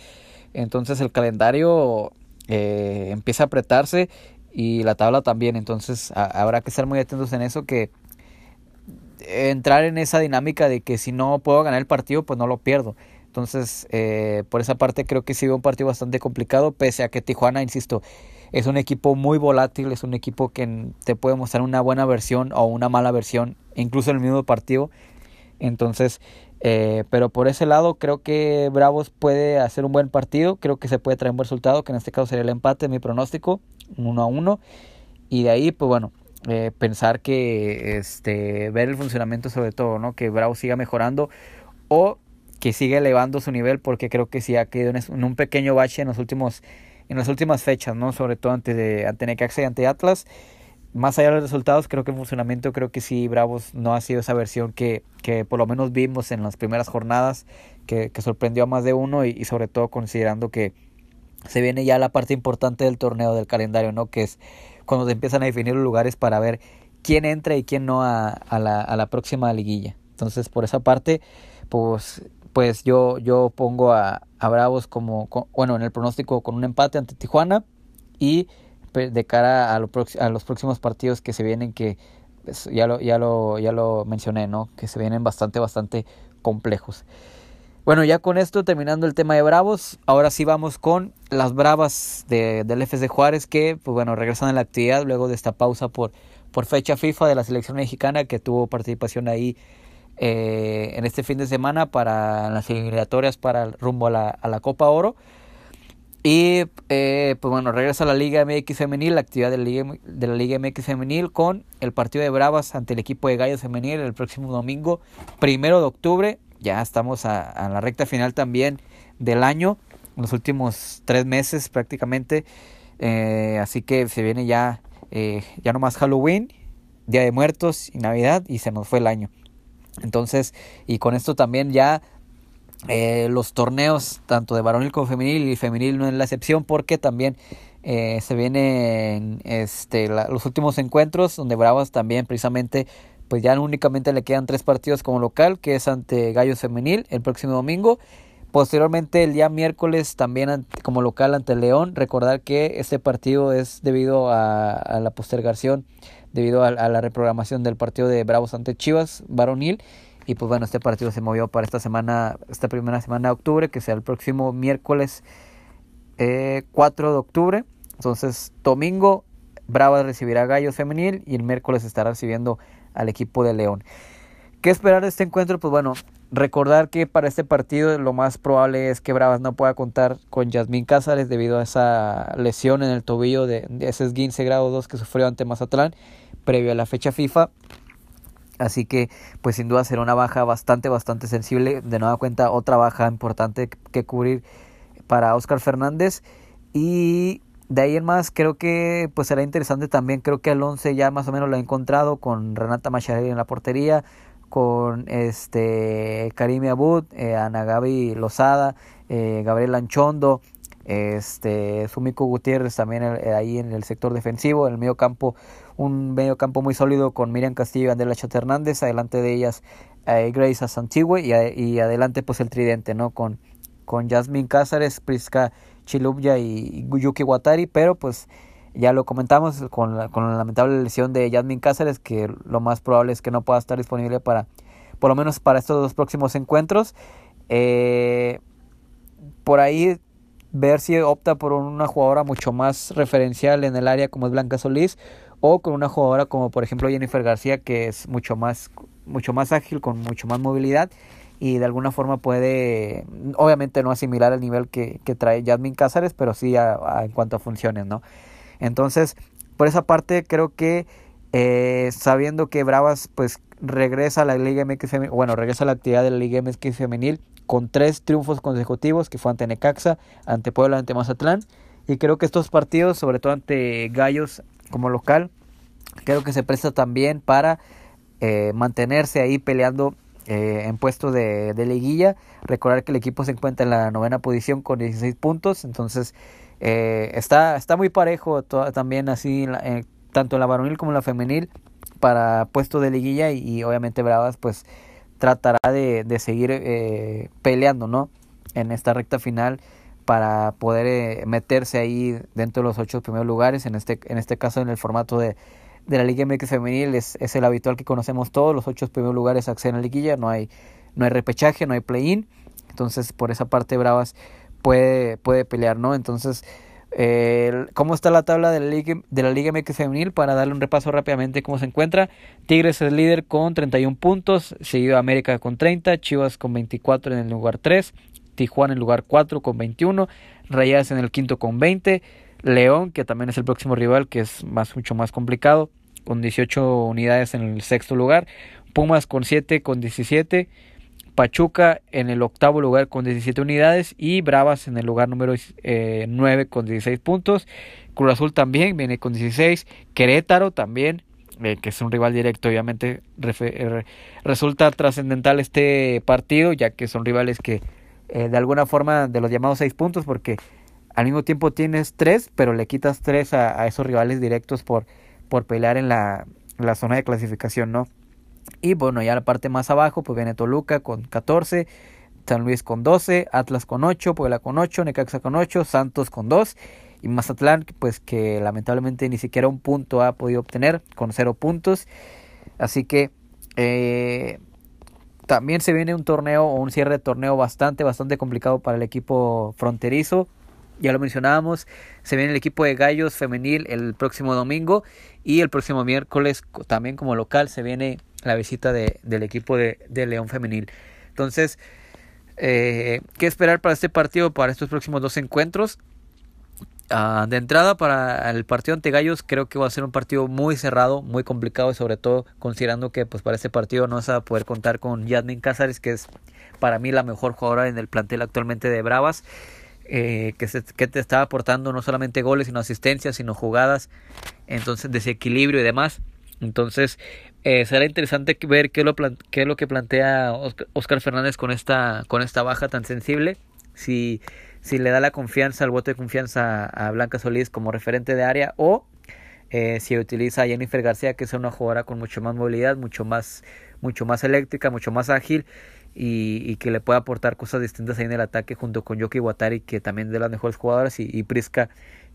Speaker 1: Entonces el calendario eh, empieza a apretarse y la tabla también, entonces habrá que estar muy atentos en eso que entrar en esa dinámica de que si no puedo ganar el partido, pues no lo pierdo. Entonces, eh, por esa parte creo que sí un partido bastante complicado, pese a que Tijuana, insisto, es un equipo muy volátil, es un equipo que te puede mostrar una buena versión o una mala versión, incluso en el mismo partido. Entonces, eh, pero por ese lado creo que Bravos puede hacer un buen partido, creo que se puede traer un buen resultado, que en este caso sería el empate, mi pronóstico, uno a uno. Y de ahí, pues bueno, eh, pensar que este ver el funcionamiento sobre todo, ¿no? Que Bravos siga mejorando o que sigue elevando su nivel porque creo que sí ha quedado en un pequeño bache en los últimos en las últimas fechas, ¿no? Sobre todo ante de ante Necaxa y ante Atlas más allá de los resultados, creo que en funcionamiento, creo que sí, Bravos no ha sido esa versión que, que por lo menos vimos en las primeras jornadas, que, que sorprendió a más de uno y, y, sobre todo considerando que se viene ya la parte importante del torneo, del calendario, ¿no? Que es cuando se empiezan a definir los lugares para ver quién entra y quién no a, a, la, a la próxima liguilla. Entonces, por esa parte, pues, pues yo, yo pongo a, a Bravos como, bueno, en el pronóstico con un empate ante Tijuana y de cara a los próximos partidos que se vienen que pues, ya lo ya lo ya lo mencioné no que se vienen bastante bastante complejos. Bueno ya con esto terminando el tema de Bravos ahora sí vamos con las Bravas de, del FC Juárez que pues bueno regresan a la actividad luego de esta pausa por por fecha FIFA de la selección mexicana que tuvo participación ahí eh, en este fin de semana para las eliminatorias para rumbo a la, a la Copa Oro y eh, pues bueno, regresa a la Liga MX Femenil, la actividad de la, Liga, de la Liga MX Femenil con el partido de Bravas ante el equipo de Gallos Femenil el próximo domingo, primero de octubre. Ya estamos a, a la recta final también del año, los últimos tres meses prácticamente. Eh, así que se viene ya, eh, ya no más Halloween, Día de Muertos y Navidad y se nos fue el año. Entonces, y con esto también ya eh, los torneos tanto de varonil como femenil y femenil no es la excepción porque también eh, se vienen este, los últimos encuentros donde Bravas también precisamente pues ya únicamente le quedan tres partidos como local que es ante Gallos Femenil el próximo domingo. Posteriormente el día miércoles también como local ante León. Recordar que este partido es debido a la postergación debido a, la reprogramación del partido de Bravos ante Chivas varonil y pues bueno, este partido se movió para esta semana, esta primera semana de octubre, que sea el próximo miércoles eh, 4 de octubre. Entonces, domingo, Bravas recibirá Gallos Femenil y el miércoles estará recibiendo al equipo de León. ¿Qué esperar de este encuentro? Pues bueno, recordar que para este partido lo más probable es que Bravas no pueda contar con Yasmín Cázares debido a esa lesión en el tobillo de, ese esguince grado 2 que sufrió ante Mazatlán previo a la fecha FIFA. Así que, pues sin duda será una baja bastante, bastante sensible. De nueva cuenta, otra baja importante que cubrir para Oscar Fernández. Y de ahí en más, creo que pues será interesante también. Creo que el 11 ya más o menos lo ha encontrado con Renata Macharelli en la portería, con este Karim Abud, eh, Ana Gaby Lozada, eh, Gabriel Anchondo, este Sumiko Gutiérrez también eh, ahí en el sector defensivo, en el medio campo, un medio campo muy sólido con Miriam Castillo y Andela Chata Hernández, adelante de ellas eh, Grace Asantigüe y, adelante pues el tridente, ¿no? Con, con Jasmine Cázares, Priska Chilubya y Yuki Watari, pero pues ya lo comentamos con la, con la lamentable lesión de Jasmine Cázares, que lo más probable es que no pueda estar disponible para, por lo menos para estos dos próximos encuentros. Eh, por ahí ver si opta por una jugadora mucho más referencial en el área como es Blanca Solís o con una jugadora como por ejemplo Jennifer García que es mucho más mucho más ágil con mucho más movilidad y de alguna forma puede obviamente no asimilar el nivel que, trae Jasmine Cázares pero sí en cuanto a funciones no entonces por esa parte creo que eh, sabiendo que Bravas pues regresa a la Liga MX femenil, bueno regresa a la actividad de la Liga MX femenil con tres triunfos consecutivos, que fue ante Necaxa, ante Puebla, ante Mazatlán. Y creo que estos partidos, sobre todo ante Gallos como local, creo que se presta también para eh, mantenerse ahí peleando eh, en puesto de, de, liguilla. Recordar que el equipo se encuentra en la novena posición con 16 puntos, entonces eh, está, está muy parejo también así, eh, tanto en la varonil como en la femenil, para puesto de liguilla y, obviamente Bravas pues tratará de, de seguir eh, peleando, ¿no? En esta recta final para poder eh, meterse ahí dentro de los ocho primeros lugares. En este, en este caso, en el formato de, de la Liga MX Femenil, es, es, el habitual que conocemos todos. Los ocho primeros lugares acceden a la liguilla, no hay, no hay repechaje, no hay play-in. Entonces, por esa parte, Bravas puede, puede pelear, ¿no? Entonces, eh, cómo está la tabla de la, Liga, de la Liga MX Femenil para darle un repaso rápidamente cómo se encuentra. Tigres es líder con 31 puntos, seguido América con 30, Chivas con 24 en el lugar 3, Tijuana en el lugar 4 con 21, Rayadas en el quinto con 20, León, que también es el próximo rival, que es más, mucho más complicado, con 18 unidades en el sexto lugar, Pumas con 7 con 17, Pachuca en el octavo lugar con 17 unidades y Bravas en el lugar número 9 con 16 puntos. Cruz Azul también viene con 16. Querétaro también, eh, que es un rival directo, obviamente eh, resulta trascendental este partido, ya que son rivales que eh, de alguna forma de los llamados 6 puntos, porque al mismo tiempo tienes 3, pero le quitas 3 a, esos rivales directos por, por pelear en la, la zona de clasificación, ¿no? Y bueno, ya la parte más abajo, pues viene Toluca con 14, San Luis con 12, Atlas con 8, Puebla con 8, Necaxa con 8, Santos con 2 y Mazatlán, pues que lamentablemente ni siquiera un punto ha podido obtener con 0 puntos. Así que eh, también se viene un torneo o un cierre de torneo bastante, bastante complicado para el equipo fronterizo. Ya lo mencionábamos, se viene el equipo de Gallos femenil el próximo domingo y el próximo miércoles también como local se viene la visita de, del equipo de, de, León Femenil. Entonces, eh, ¿qué esperar para este partido, para estos próximos dos encuentros? Ah, de entrada, para el partido ante Gallos, creo que va a ser un partido muy cerrado, muy complicado, sobre todo considerando que pues, para este partido no se va a poder contar con Yasmin Cázares, que es para mí la mejor jugadora en el plantel actualmente de Bravas. Eh, que, se, que te está aportando no solamente goles, sino asistencias, sino jugadas, entonces desequilibrio y demás. Entonces, eh, será interesante ver qué es, lo qué es lo que plantea Oscar Fernández con esta, con esta baja tan sensible. Si, si le da la confianza, el voto de confianza a Blanca Solís como referente de área o eh, si utiliza a Jennifer García, que es una jugadora con mucho más movilidad, mucho más, mucho más eléctrica, mucho más ágil y, y, que le puede aportar cosas distintas ahí en el ataque junto con Yoki Watari, que también de las mejores jugadoras, y, y Priska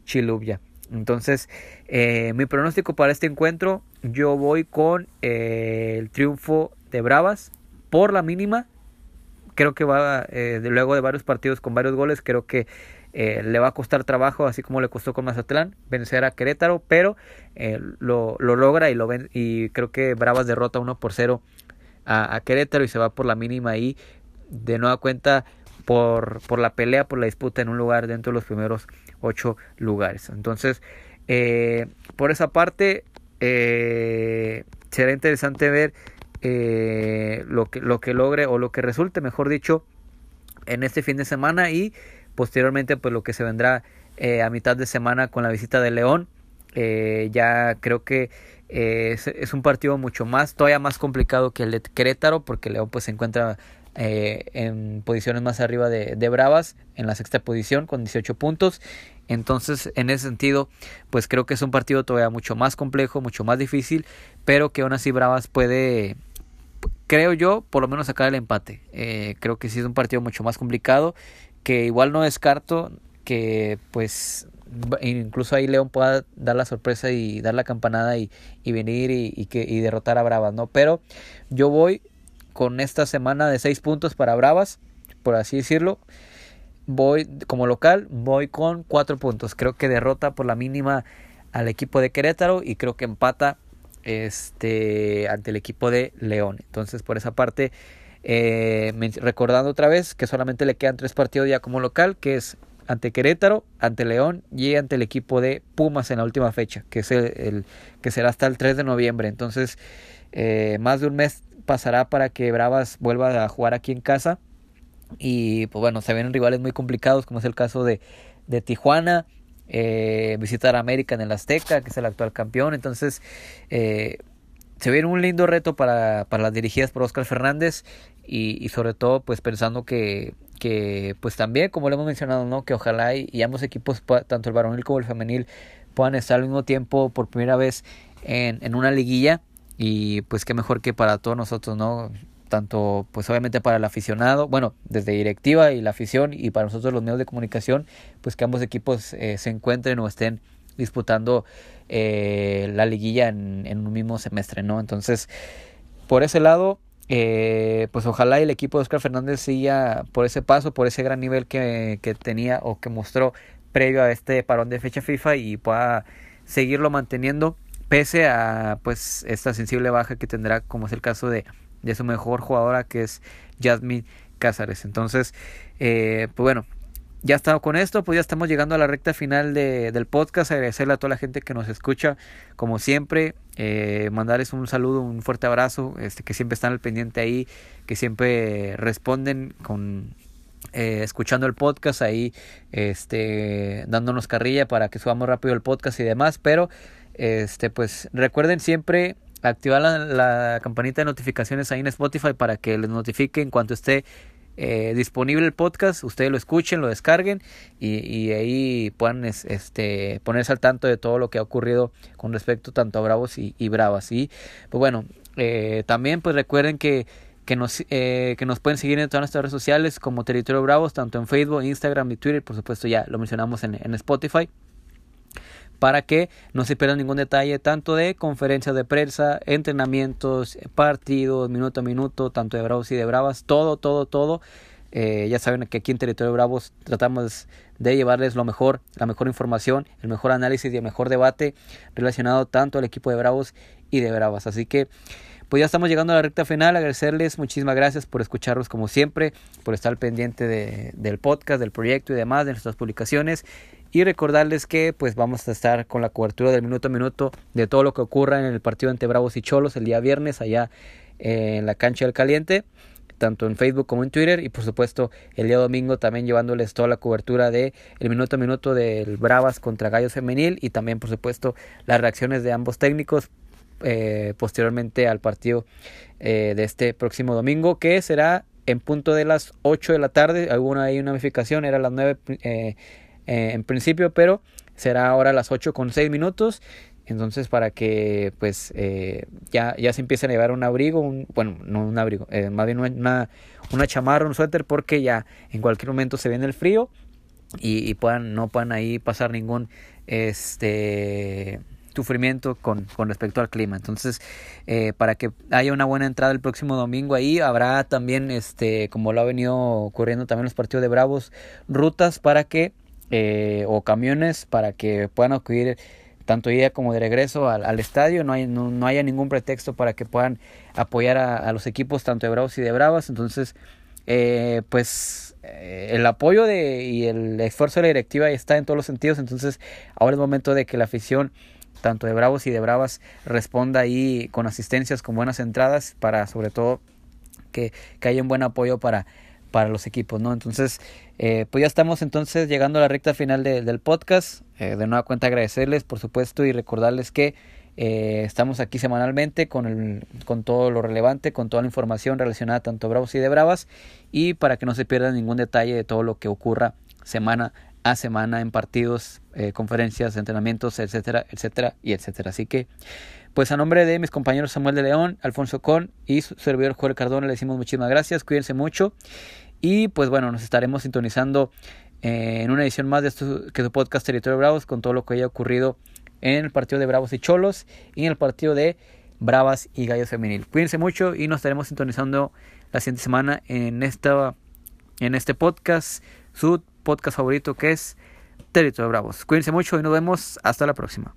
Speaker 1: Chilubya. Entonces, eh, mi pronóstico para este encuentro, yo voy con eh, el triunfo de Bravas por la mínima. Creo que va, eh, de, luego de varios partidos con varios goles, creo que le va a costar trabajo, así como le costó con Mazatlán, vencer a Querétaro, pero lo, lo, logra y, lo ven, y creo que Bravas derrota 1 por 0 a, a Querétaro y se va por la mínima y de nueva cuenta por, por la pelea, por la disputa en un lugar dentro de los primeros ocho lugares. Entonces, eh, por esa parte, eh, será interesante ver eh, lo, que, lo que logre o lo que resulte, mejor dicho, en este fin de semana y posteriormente pues lo que se vendrá a mitad de semana con la visita de León. ya creo que es, un partido mucho más, todavía más complicado que el de Querétaro, porque León pues se encuentra eh, en posiciones más arriba de, de, Bravas, en la sexta posición con 18 puntos. Entonces, en ese sentido, pues creo que es un partido todavía mucho más complejo, mucho más difícil, pero que aún así Bravas puede, creo yo, por lo menos sacar el empate. Eh, creo que sí es un partido mucho más complicado, que igual no descarto que pues incluso ahí León pueda dar la sorpresa y dar la campanada y, y venir y, y, que, y derrotar a Bravas, ¿no? Pero yo voy con esta semana de 6 puntos para Bravas, por así decirlo. Voy como local, voy con 4 puntos. Creo que derrota por la mínima al equipo de Querétaro y creo que empata este ante el equipo de León. Entonces, por esa parte, eh, recordando otra vez que solamente le quedan tres partidos ya como local, que es ante Querétaro, ante León y ante el equipo de Pumas en la última fecha, que es el, que será hasta el 3 de noviembre. Entonces, eh, más de un mes pasará para que Bravas vuelva a jugar aquí en casa. Y pues bueno, se ven rivales muy complicados, como es el caso de, de Tijuana, eh, visitar a América en el Azteca, que es el actual campeón. Entonces, eh, se ve un lindo reto para, para las dirigidas por Oscar Fernández y, y, sobre todo pues pensando que, que pues también, como lo hemos mencionado, ¿no? que ojalá y, y ambos equipos, tanto el varonil como el femenil, puedan estar al mismo tiempo por primera vez en, en una liguilla y pues qué mejor que para todos nosotros, ¿no? Tanto pues obviamente para el aficionado, bueno, desde directiva y la afición y para nosotros los medios de comunicación, pues que ambos equipos eh, se encuentren o estén disputando eh, la liguilla en, en, un mismo semestre, ¿no? Entonces, por ese lado, eh, pues ojalá el equipo de Oscar Fernández siga por ese paso, por ese gran nivel que, que tenía o que mostró previo a este parón de fecha FIFA y pueda seguirlo manteniendo pese a pues esta sensible baja que tendrá como es el caso de, de su mejor jugadora que es Jasmine Cázares entonces eh, pues bueno ya estamos con esto, pues ya estamos llegando a la recta final de, del podcast. Agradecerle a toda la gente que nos escucha, como siempre. Eh, mandarles un saludo, un fuerte abrazo, este, que siempre están al pendiente ahí, que siempre responden con eh, escuchando el podcast ahí, este, dándonos carrilla para que subamos rápido el podcast y demás. Pero, este, pues recuerden siempre activar la, campanita de notificaciones ahí en Spotify para que les notifique en cuanto esté eh, disponible el podcast, ustedes lo escuchen, lo descarguen y, ahí puedan este, ponerse al tanto de todo lo que ha ocurrido con respecto tanto a Bravos y, Bravas. Y pues bueno, eh, también pues recuerden que, que, nos, eh, que nos pueden seguir en todas nuestras redes sociales como Territorio Bravos, tanto en Facebook, Instagram y Twitter, por supuesto ya lo mencionamos en, en Spotify para que no se pierda ningún detalle tanto de conferencias de prensa, entrenamientos, partidos, minuto a minuto, tanto de Bravos y de Bravas, todo, todo, todo. Eh, ya saben que aquí en Territorio Bravos tratamos de llevarles lo mejor, la mejor información, el mejor análisis y el mejor debate relacionado tanto al equipo de Bravos y de Bravas. Así que pues ya estamos llegando a la recta final. Agradecerles, muchísimas gracias por escucharnos como siempre, por estar pendiente de, del podcast, del proyecto y demás, de nuestras publicaciones. Y recordarles que pues vamos a estar con la cobertura del minuto a minuto de todo lo que ocurra en el partido entre Bravos y Cholos el día viernes allá en la cancha del caliente tanto en Facebook como en Twitter y por supuesto el día domingo también llevándoles toda la cobertura de el minuto a minuto del Bravas contra Gallos Femenil y también por supuesto las reacciones de ambos técnicos eh, posteriormente al partido eh, de este próximo domingo que será en punto de las 8 de la tarde. Alguna hay una notificación era las 9 eh, eh, en principio, pero será ahora a las 8 con 6 minutos. Entonces, para que pues eh, ya, ya se empiecen a llevar un abrigo, un, bueno, no un abrigo, eh, más bien una, una chamarra, un suéter, porque ya en cualquier momento se viene el frío y, y puedan, no puedan ahí pasar ningún este sufrimiento con, con respecto al clima. Entonces, para que haya una buena entrada el próximo domingo ahí, habrá también, este, como lo ha venido ocurriendo también los partidos de Bravos, rutas para que eh, o camiones para que puedan acudir tanto ida como de regreso al, estadio, no, hay, no, haya ningún pretexto para que puedan apoyar a, los equipos tanto de Bravos y de Bravas, entonces eh, pues eh, el apoyo de, y el esfuerzo de la directiva está en todos los sentidos, entonces ahora es momento de que la afición tanto de Bravos y de Bravas responda ahí con asistencias, con buenas entradas, para sobre todo que, que haya un buen apoyo para para los equipos, ¿no? Entonces, eh, pues ya estamos entonces llegando a la recta final del podcast. Eh, de nueva cuenta agradecerles, por supuesto, y recordarles que eh, estamos aquí semanalmente con, el, con todo lo relevante, con toda la información relacionada tanto Bravos y de Bravas, y para que no se pierda ningún detalle de todo lo que ocurra semana a semana en partidos, conferencias, entrenamientos, etcétera, etcétera y etcétera. Así que, pues a nombre de mis compañeros Samuel de León, Alfonso Con y su servidor Jorge Cardona le decimos muchísimas gracias, cuídense mucho y pues bueno, nos estaremos sintonizando eh, en una edición más de esto que su podcast Territorio Bravos con todo lo que haya ocurrido en el partido de Bravos y Cholos y en el partido de Bravas y Gallos Femenil. Cuídense mucho y nos estaremos sintonizando la siguiente semana en esta en este podcast, su podcast favorito que es Territorio Bravos. Cuídense mucho y nos vemos hasta la próxima.